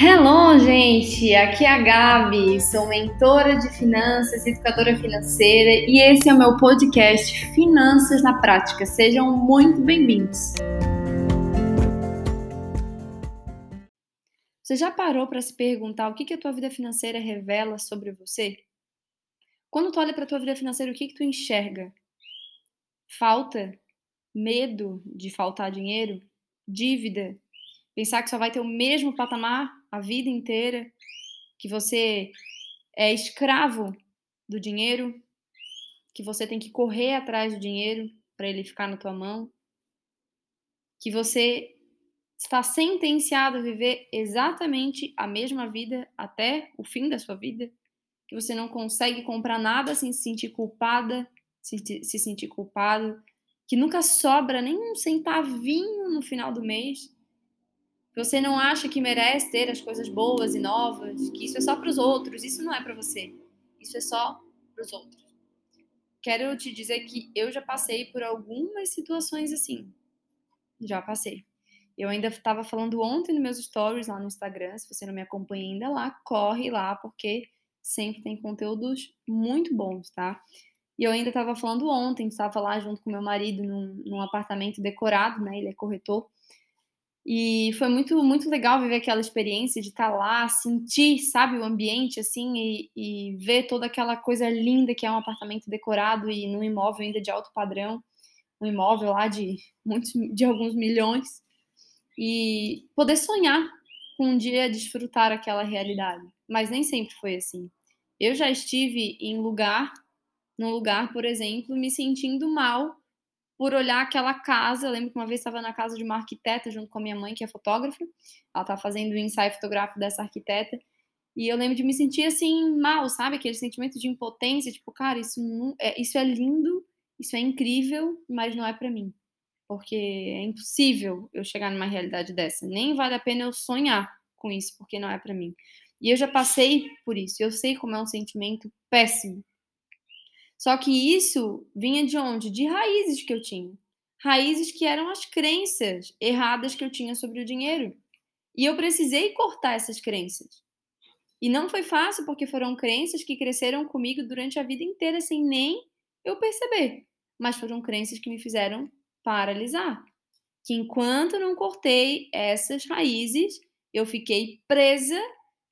Hello, gente! Aqui é a Gabi, sou mentora de finanças, educadora financeira e esse é o meu podcast Finanças na Prática. Sejam muito bem-vindos! Você já parou para se perguntar o que, que a tua vida financeira revela sobre você? Quando tu olha para a tua vida financeira, o que, que tu enxerga? Falta? Medo de faltar dinheiro? Dívida? Pensar que só vai ter o mesmo patamar a vida inteira? Que você é escravo do dinheiro? Que você tem que correr atrás do dinheiro para ele ficar na tua mão? Que você está sentenciado a viver exatamente a mesma vida até o fim da sua vida? que você não consegue comprar nada sem se sentir culpada, se, se sentir culpado, que nunca sobra nem um centavinho no final do mês, você não acha que merece ter as coisas boas e novas, que isso é só para os outros, isso não é para você, isso é só para os outros. Quero te dizer que eu já passei por algumas situações assim. Já passei. Eu ainda estava falando ontem nos meus stories lá no Instagram. Se você não me acompanha ainda lá, corre lá, porque sempre tem conteúdos muito bons, tá? E eu ainda estava falando ontem, estava lá junto com meu marido num, num, apartamento decorado, né? Ele é corretor. E foi muito, muito legal viver aquela experiência de estar tá lá, sentir, sabe, o ambiente, assim, e, e ver toda aquela coisa linda que é um apartamento decorado e num imóvel ainda de alto padrão, um imóvel lá de muitos, de alguns milhões, e poder sonhar com um dia desfrutar aquela realidade. Mas nem sempre foi assim. Eu já estive em lugar, num lugar, por exemplo, me sentindo mal por olhar aquela casa. Eu lembro que uma vez estava na casa de uma arquiteta junto com a minha mãe, que é fotógrafa. Ela estava fazendo o um ensaio fotográfico dessa arquiteta. E eu lembro de me sentir assim mal, sabe? Aquele sentimento de impotência, tipo, cara, isso, não, é, isso é lindo, isso é incrível, mas não é para mim. Porque é impossível eu chegar numa realidade dessa. Nem vale a pena eu sonhar com isso, porque não é para mim. E eu já passei por isso, eu sei como é um sentimento péssimo. Só que isso vinha de onde? De raízes que eu tinha. Raízes que eram as crenças erradas que eu tinha sobre o dinheiro. E eu precisei cortar essas crenças. E não foi fácil porque foram crenças que cresceram comigo durante a vida inteira sem nem eu perceber. Mas foram crenças que me fizeram paralisar. Que enquanto não cortei essas raízes, eu fiquei presa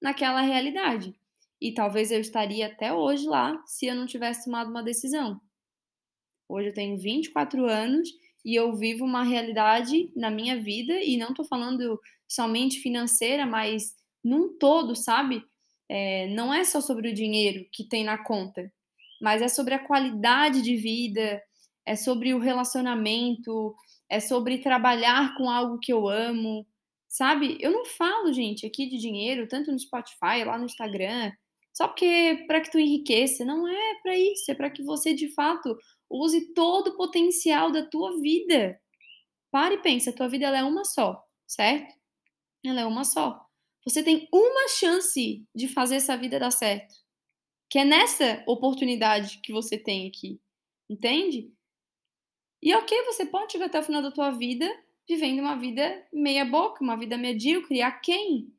naquela realidade. E talvez eu estaria até hoje lá se eu não tivesse tomado uma decisão. Hoje eu tenho 24 anos e eu vivo uma realidade na minha vida, e não estou falando somente financeira, mas num todo, sabe? É, não é só sobre o dinheiro que tem na conta, mas é sobre a qualidade de vida, é sobre o relacionamento, é sobre trabalhar com algo que eu amo, Sabe? Eu não falo, gente, aqui de dinheiro, tanto no Spotify, lá no Instagram, só porque para que tu enriqueça. Não é para isso, é para que você de fato use todo o potencial da tua vida. Pare e pense, a tua vida ela é uma só, certo? Ela é uma só. Você tem uma chance de fazer essa vida dar certo. Que é nessa oportunidade que você tem aqui. Entende? E ok, você pode chegar até o final da tua vida vivendo uma vida meia boca, uma vida medíocre. A quem?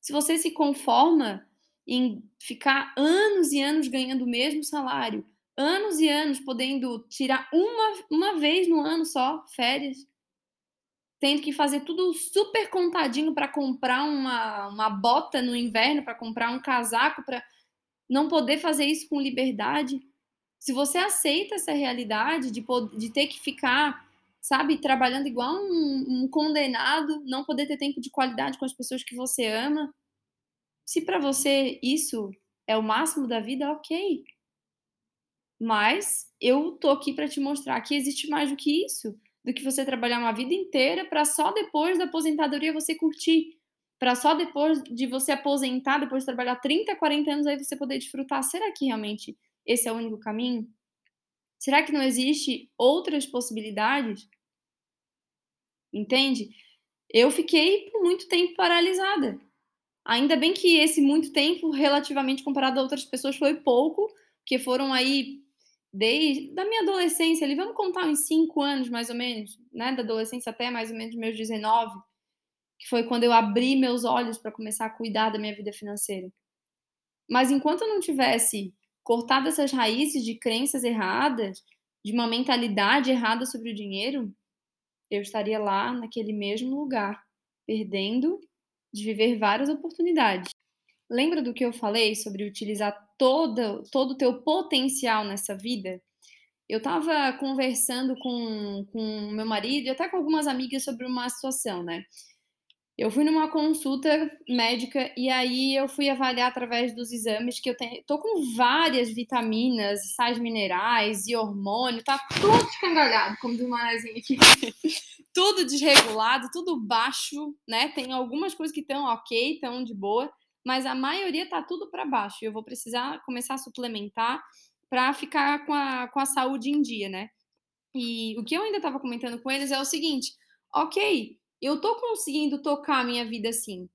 Se você se conforma em ficar anos e anos ganhando o mesmo salário, anos e anos podendo tirar uma, uma vez no ano só férias, tendo que fazer tudo super contadinho para comprar uma, uma bota no inverno, para comprar um casaco, para não poder fazer isso com liberdade. Se você aceita essa realidade de, de ter que ficar sabe, trabalhando igual um, um condenado, não poder ter tempo de qualidade com as pessoas que você ama. Se para você isso é o máximo da vida, ok. Mas eu tô aqui para te mostrar que existe mais do que isso, do que você trabalhar uma vida inteira para só depois da aposentadoria você curtir, para só depois de você aposentar, depois de trabalhar 30, 40 anos aí você poder desfrutar. Será que realmente esse é o único caminho? Será que não existe outras possibilidades? Entende? Eu fiquei por muito tempo paralisada. Ainda bem que esse muito tempo, relativamente comparado a outras pessoas, foi pouco, que foram aí desde da minha adolescência, ali, vamos contar uns 5 anos mais ou menos, né, da adolescência até mais ou menos meus 19, que foi quando eu abri meus olhos para começar a cuidar da minha vida financeira. Mas enquanto eu não tivesse cortado essas raízes de crenças erradas, de uma mentalidade errada sobre o dinheiro, eu estaria lá naquele mesmo lugar, perdendo de viver várias oportunidades. Lembra do que eu falei sobre utilizar todo, todo o teu potencial nessa vida? Eu estava conversando com, com meu marido e até com algumas amigas sobre uma situação, né? Eu fui numa consulta médica e aí eu fui avaliar através dos exames que eu tenho. Tô com várias vitaminas, sais minerais e hormônio, tá tudo escangalhado, como diz uma aqui. tudo desregulado, tudo baixo, né? Tem algumas coisas que estão ok, estão de boa, mas a maioria tá tudo para baixo. Eu vou precisar começar a suplementar para ficar com a, com a saúde em dia, né? E o que eu ainda estava comentando com eles é o seguinte: ok, eu tô conseguindo tocar a minha vida assim.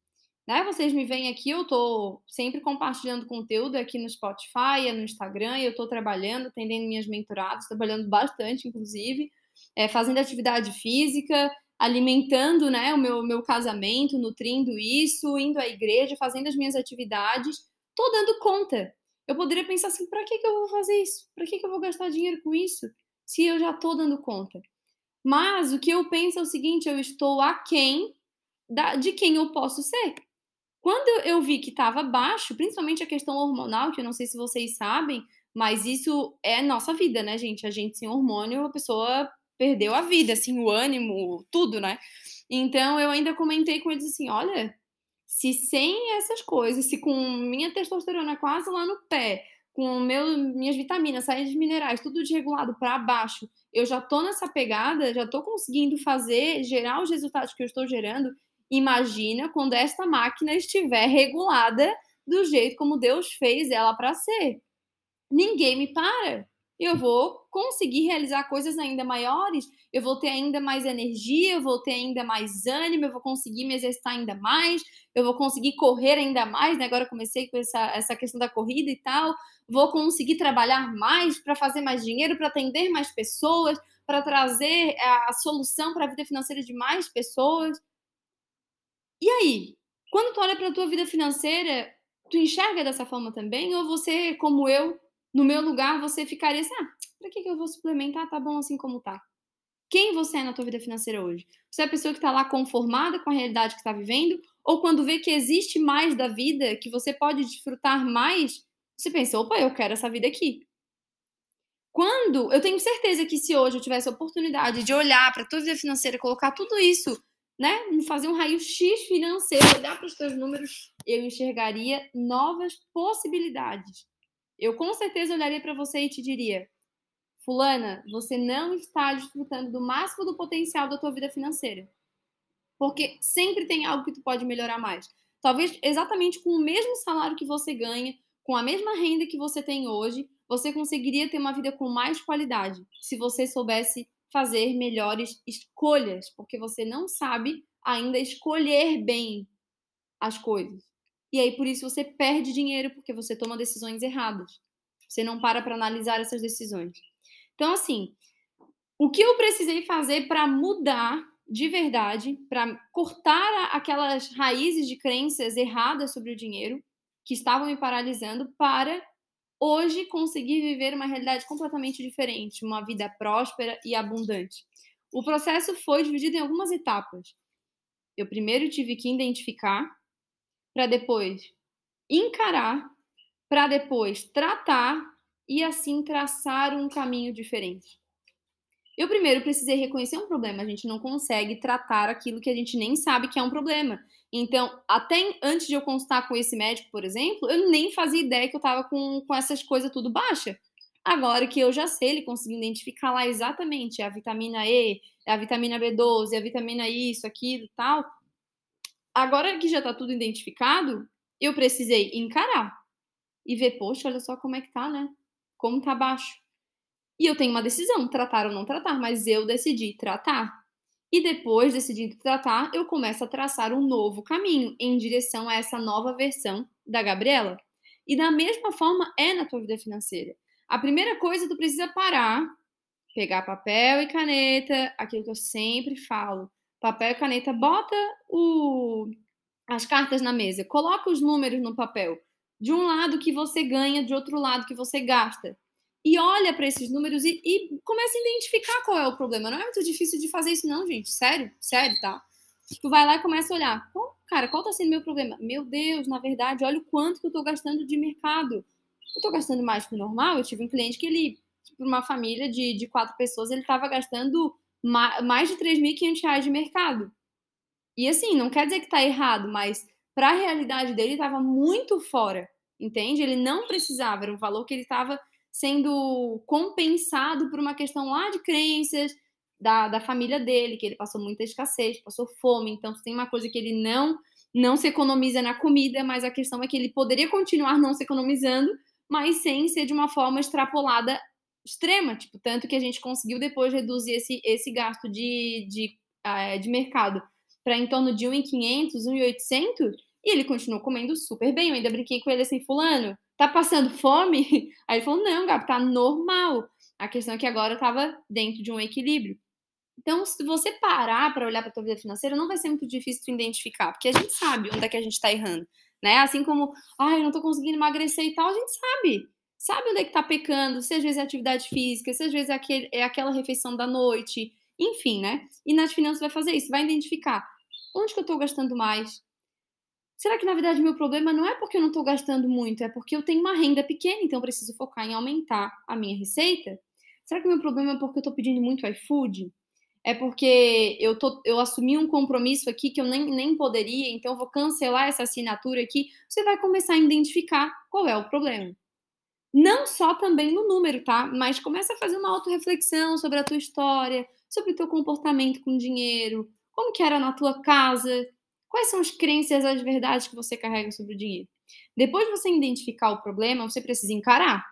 Né? Vocês me veem aqui, eu tô sempre compartilhando conteúdo aqui no Spotify, no Instagram, eu tô trabalhando, atendendo minhas mentoradas, trabalhando bastante, inclusive, é, fazendo atividade física, alimentando né, o meu, meu casamento, nutrindo isso, indo à igreja, fazendo as minhas atividades, tô dando conta. Eu poderia pensar assim, para que, que eu vou fazer isso? Para que, que eu vou gastar dinheiro com isso? Se eu já tô dando conta. Mas o que eu penso é o seguinte: eu estou aquém da, de quem eu posso ser. Quando eu vi que estava baixo, principalmente a questão hormonal, que eu não sei se vocês sabem, mas isso é nossa vida, né, gente? A gente sem hormônio, a pessoa perdeu a vida, assim, o ânimo, tudo, né? Então eu ainda comentei com eles assim: olha, se sem essas coisas, se com minha testosterona quase lá no pé, com meu, minhas vitaminas, sais minerais, tudo desregulado para baixo, eu já tô nessa pegada, já tô conseguindo fazer, gerar os resultados que eu estou gerando. Imagina quando esta máquina estiver regulada do jeito como Deus fez ela para ser. Ninguém me para eu vou conseguir realizar coisas ainda maiores, eu vou ter ainda mais energia, eu vou ter ainda mais ânimo, eu vou conseguir me exercitar ainda mais, eu vou conseguir correr ainda mais, né? Agora comecei com essa, essa questão da corrida e tal, vou conseguir trabalhar mais para fazer mais dinheiro, para atender mais pessoas, para trazer a, a solução para a vida financeira de mais pessoas. E aí, quando tu olha para a tua vida financeira, tu enxerga dessa forma também? Ou você, como eu, no meu lugar, você ficaria assim: ah, pra que, que eu vou suplementar? Tá bom assim como tá. Quem você é na tua vida financeira hoje? Você é a pessoa que está lá conformada com a realidade que está vivendo? Ou quando vê que existe mais da vida, que você pode desfrutar mais, você pensa, opa, eu quero essa vida aqui. Quando, eu tenho certeza que se hoje eu tivesse a oportunidade de olhar para a tua vida financeira, colocar tudo isso, né, fazer um raio-x financeiro, olhar para os teus números, eu enxergaria novas possibilidades eu com certeza olharia para você e te diria: Fulana, você não está desfrutando do máximo do potencial da tua vida financeira. Porque sempre tem algo que tu pode melhorar mais. Talvez exatamente com o mesmo salário que você ganha, com a mesma renda que você tem hoje, você conseguiria ter uma vida com mais qualidade se você soubesse fazer melhores escolhas, porque você não sabe ainda escolher bem as coisas. E aí, por isso, você perde dinheiro porque você toma decisões erradas. Você não para para analisar essas decisões. Então, assim, o que eu precisei fazer para mudar de verdade, para cortar aquelas raízes de crenças erradas sobre o dinheiro que estavam me paralisando, para hoje conseguir viver uma realidade completamente diferente, uma vida próspera e abundante. O processo foi dividido em algumas etapas. Eu primeiro tive que identificar para depois encarar, para depois tratar e assim traçar um caminho diferente. Eu primeiro precisei reconhecer um problema. A gente não consegue tratar aquilo que a gente nem sabe que é um problema. Então, até antes de eu consultar com esse médico, por exemplo, eu nem fazia ideia que eu estava com, com essas coisas tudo baixa. Agora que eu já sei, ele conseguiu identificar lá exatamente a vitamina E, a vitamina B12, a vitamina isso, aquilo tal, agora que já está tudo identificado, eu precisei encarar e ver, poxa, olha só como é que tá, né? Como tá baixo. E eu tenho uma decisão, tratar ou não tratar, mas eu decidi tratar. E depois, decidindo tratar, eu começo a traçar um novo caminho em direção a essa nova versão da Gabriela. E da mesma forma é na tua vida financeira. A primeira coisa, tu precisa parar, pegar papel e caneta, aquilo que eu sempre falo papel e caneta, bota o, as cartas na mesa, coloca os números no papel. De um lado que você ganha, de outro lado que você gasta. E olha para esses números e, e começa a identificar qual é o problema. Não é muito difícil de fazer isso, não, gente. Sério, sério, tá? Tu vai lá e começa a olhar. Cara, qual tá sendo meu problema? Meu Deus, na verdade, olha o quanto que eu tô gastando de mercado. Eu tô gastando mais que o normal. Eu tive um cliente que ele, para uma família de, de quatro pessoas, ele tava gastando mais de 3.500 reais de mercado. E assim, não quer dizer que tá errado, mas para a realidade dele estava muito fora, entende? Ele não precisava, era um valor que ele estava sendo compensado por uma questão lá de crenças da, da família dele, que ele passou muita escassez, passou fome, então tem uma coisa que ele não não se economiza na comida, mas a questão é que ele poderia continuar não se economizando, mas sem ser de uma forma extrapolada extrema, tipo, tanto que a gente conseguiu depois reduzir esse, esse gasto de, de, uh, de mercado para em torno de 1.500, 1.800, e ele continuou comendo super bem. Eu ainda brinquei com ele assim, fulano, tá passando fome? Aí ele falou, não, Gabi, tá normal. A questão é que agora eu tava dentro de um equilíbrio. Então, se você parar para olhar para a tua vida financeira, não vai ser muito difícil de identificar, porque a gente sabe onde é que a gente está errando, né? Assim como, ai, ah, eu não tô conseguindo emagrecer e tal, a gente sabe sabe onde é que tá pecando, se às vezes é atividade física, se às vezes é, aquele, é aquela refeição da noite, enfim, né? E nas finanças vai fazer isso, vai identificar onde que eu tô gastando mais. Será que na verdade meu problema não é porque eu não tô gastando muito, é porque eu tenho uma renda pequena, então eu preciso focar em aumentar a minha receita? Será que meu problema é porque eu tô pedindo muito iFood? É porque eu, tô, eu assumi um compromisso aqui que eu nem, nem poderia, então eu vou cancelar essa assinatura aqui. Você vai começar a identificar qual é o problema. Não só também no número, tá? Mas começa a fazer uma autorreflexão sobre a tua história, sobre o teu comportamento com dinheiro, como que era na tua casa, quais são as crenças, as verdades que você carrega sobre o dinheiro. Depois de você identificar o problema, você precisa encarar.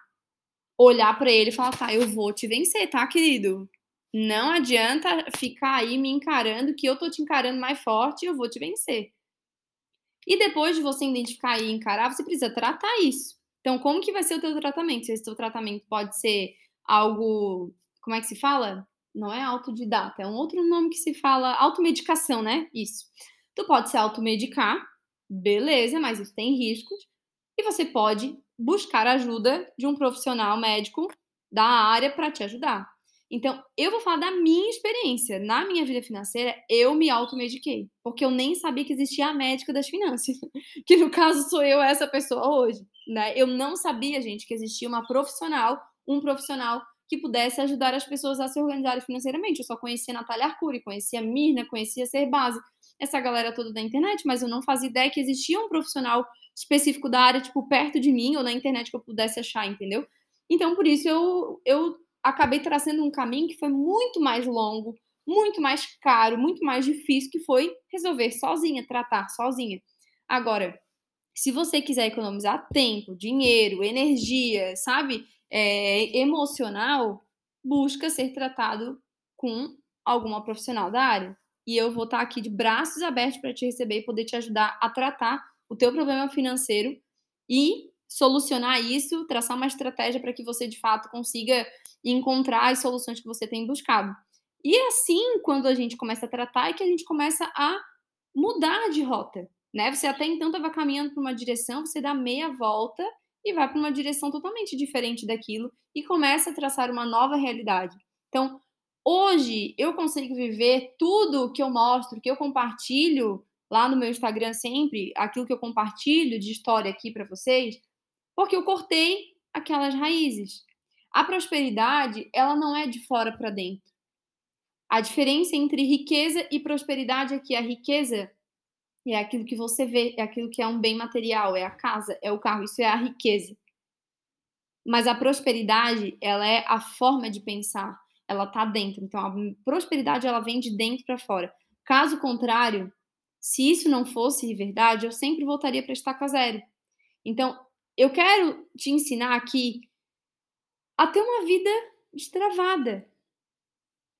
Olhar para ele e falar, tá, eu vou te vencer, tá, querido? Não adianta ficar aí me encarando que eu tô te encarando mais forte e eu vou te vencer. E depois de você identificar e encarar, você precisa tratar isso. Então, como que vai ser o teu tratamento? Se esse teu tratamento pode ser algo, como é que se fala? Não é autodidata, é um outro nome que se fala automedicação, né? Isso. Tu pode se automedicar, beleza, mas isso tem riscos. E você pode buscar ajuda de um profissional médico da área para te ajudar. Então, eu vou falar da minha experiência. Na minha vida financeira, eu me automediquei, porque eu nem sabia que existia a médica das finanças, que no caso sou eu essa pessoa hoje, né? Eu não sabia, gente, que existia uma profissional, um profissional que pudesse ajudar as pessoas a se organizarem financeiramente. Eu só conhecia a Natália Arcuri, conhecia a Mirna, conhecia a Ser Base, essa galera toda da internet, mas eu não fazia ideia que existia um profissional específico da área, tipo, perto de mim ou na internet que eu pudesse achar, entendeu? Então, por isso, eu, eu acabei trazendo um caminho que foi muito mais longo, muito mais caro, muito mais difícil, que foi resolver sozinha, tratar sozinha. Agora, se você quiser economizar tempo, dinheiro, energia, sabe, é, emocional, busca ser tratado com alguma profissional da área. E eu vou estar aqui de braços abertos para te receber e poder te ajudar a tratar o teu problema financeiro e solucionar isso, traçar uma estratégia para que você de fato consiga encontrar as soluções que você tem buscado. E assim, quando a gente começa a tratar, é que a gente começa a mudar de rota, né? Você até então estava caminhando para uma direção, você dá meia volta e vai para uma direção totalmente diferente daquilo e começa a traçar uma nova realidade. Então, hoje eu consigo viver tudo que eu mostro, que eu compartilho lá no meu Instagram sempre, aquilo que eu compartilho de história aqui para vocês, porque eu cortei aquelas raízes. A prosperidade, ela não é de fora para dentro. A diferença entre riqueza e prosperidade é que a riqueza é aquilo que você vê, é aquilo que é um bem material, é a casa, é o carro, isso é a riqueza. Mas a prosperidade, ela é a forma de pensar, ela tá dentro. Então a prosperidade ela vem de dentro para fora. Caso contrário, se isso não fosse verdade, eu sempre voltaria para estaca zero. Então, eu quero te ensinar aqui a ter uma vida destravada.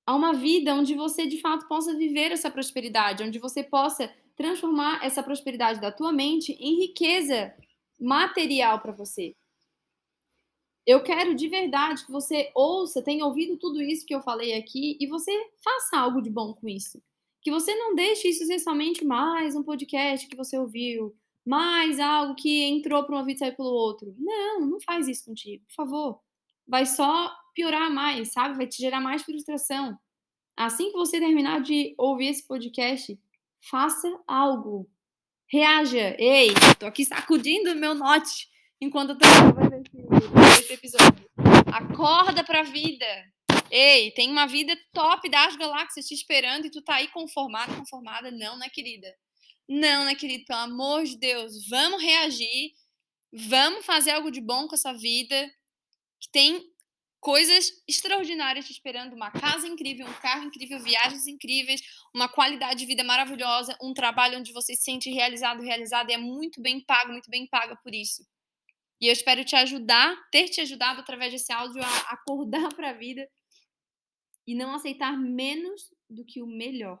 A uma vida onde você de fato possa viver essa prosperidade, onde você possa transformar essa prosperidade da tua mente em riqueza material para você. Eu quero de verdade que você ouça, tenha ouvido tudo isso que eu falei aqui e você faça algo de bom com isso. Que você não deixe isso ser somente mais um podcast que você ouviu, mais algo que entrou para um ouvido e saiu pelo outro. Não, não faz isso contigo, por favor. Vai só piorar mais, sabe? Vai te gerar mais frustração. Assim que você terminar de ouvir esse podcast, faça algo. Reaja. Ei, tô aqui sacudindo o meu note enquanto eu tô gravando esse, esse episódio. Acorda pra vida. Ei, tem uma vida top das galáxias te esperando e tu tá aí conformada, conformada. Não, né, querida? Não, né, querido? Pelo amor de Deus, vamos reagir. Vamos fazer algo de bom com essa vida. Que tem coisas extraordinárias te esperando, uma casa incrível, um carro incrível, viagens incríveis, uma qualidade de vida maravilhosa, um trabalho onde você se sente realizado, realizada e é muito bem pago, muito bem paga por isso. E eu espero te ajudar, ter te ajudado através desse áudio a acordar para a vida e não aceitar menos do que o melhor.